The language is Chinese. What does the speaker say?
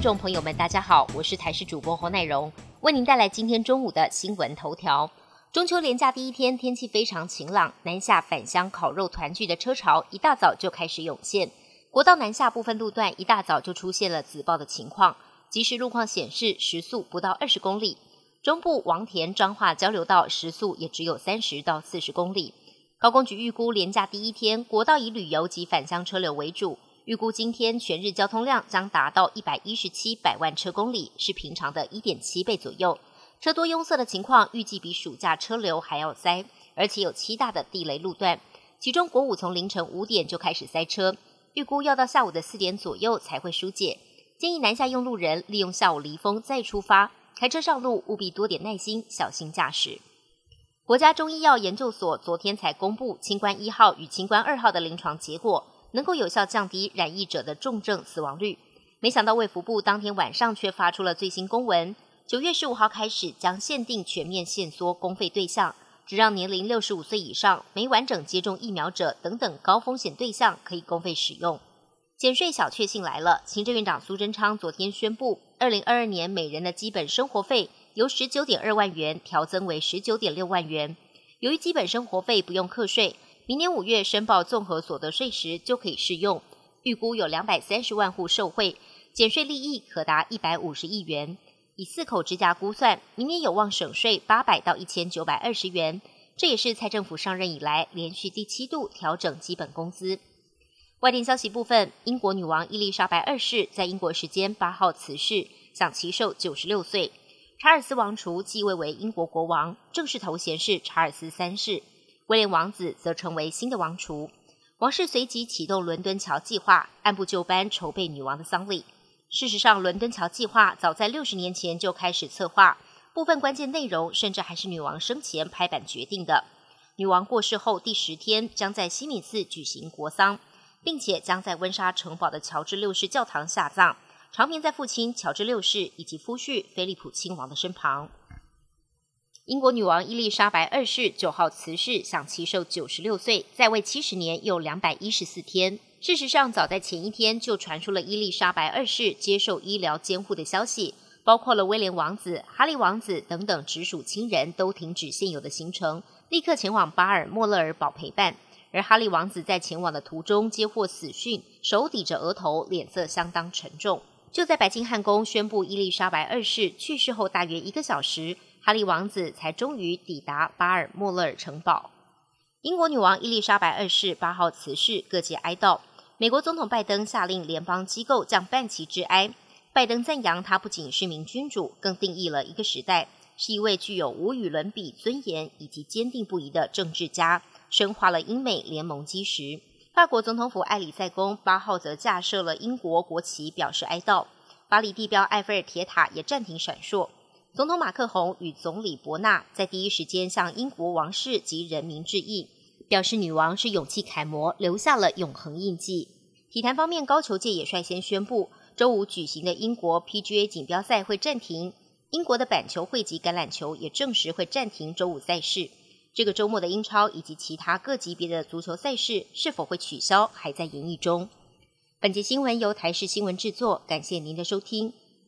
众朋友们，大家好，我是台视主播侯乃荣，为您带来今天中午的新闻头条。中秋连假第一天，天气非常晴朗，南下返乡烤肉团聚的车潮一大早就开始涌现。国道南下部分路段一大早就出现了紫爆的情况，即时路况显示时速不到二十公里。中部王田彰化交流道时速也只有三十到四十公里。高工局预估连假第一天，国道以旅游及返乡车流为主，预估今天全日交通量将达到一百一十七百万车公里，是平常的一点七倍左右。车多拥塞的情况预计比暑假车流还要塞，而且有七大的地雷路段，其中国五从凌晨五点就开始塞车，预估要到下午的四点左右才会疏解。建议南下用路人利用下午离峰再出发，开车上路务必多点耐心，小心驾驶。国家中医药研究所昨天才公布清关一号与清关二号的临床结果，能够有效降低染疫者的重症死亡率。没想到卫福部当天晚上却发出了最新公文。九月十五号开始，将限定全面限缩公费对象，只让年龄六十五岁以上、没完整接种疫苗者等等高风险对象可以公费使用。减税小确幸来了，行政院长苏贞昌昨天宣布，二零二二年每人的基本生活费由十九点二万元调增为十九点六万元。由于基本生活费不用课税，明年五月申报综合所得税时就可以适用。预估有两百三十万户受惠，减税利益可达一百五十亿元。以四口之家估算，明年有望省税八百到一千九百二十元，这也是蔡政府上任以来连续第七度调整基本工资。外电消息部分，英国女王伊丽莎白二世在英国时间八号辞世，享其寿九十六岁。查尔斯王储继位为英国国王，正式头衔是查尔斯三世。威廉王子则成为新的王储。王室随即启动伦敦桥计划，按部就班筹备女王的丧礼。事实上，伦敦桥计划早在六十年前就开始策划，部分关键内容甚至还是女王生前拍板决定的。女王过世后第十天，将在西敏寺举行国丧，并且将在温莎城堡的乔治六世教堂下葬，长眠在父亲乔治六世以及夫婿菲利普亲王的身旁。英国女王伊丽莎白二世九号辞世，享其寿九十六岁，在位七十年又两百一十四天。事实上，早在前一天就传出了伊丽莎白二世接受医疗监护的消息，包括了威廉王子、哈利王子等等直属亲人都停止现有的行程，立刻前往巴尔莫勒尔堡陪伴。而哈利王子在前往的途中接获死讯，手抵着额头，脸色相当沉重。就在白金汉宫宣布伊丽莎白二世去世后大约一个小时，哈利王子才终于抵达巴尔莫勒尔城堡。英国女王伊丽莎白二世八号辞世，各界哀悼。美国总统拜登下令联邦机构将半旗致哀。拜登赞扬他不仅是名君主，更定义了一个时代，是一位具有无与伦比尊严以及坚定不移的政治家，深化了英美联盟基石。法国总统府埃里塞宫八号则架设了英国国旗，表示哀悼。巴黎地标埃菲尔铁塔也暂停闪烁。总统马克宏与总理伯纳在第一时间向英国王室及人民致意。表示女王是勇气楷模，留下了永恒印记。体坛方面，高球界也率先宣布，周五举行的英国 PGA 锦标赛会暂停。英国的板球会及橄榄球也证实会暂停周五赛事。这个周末的英超以及其他各级别的足球赛事是否会取消，还在演绎中。本节新闻由台视新闻制作，感谢您的收听。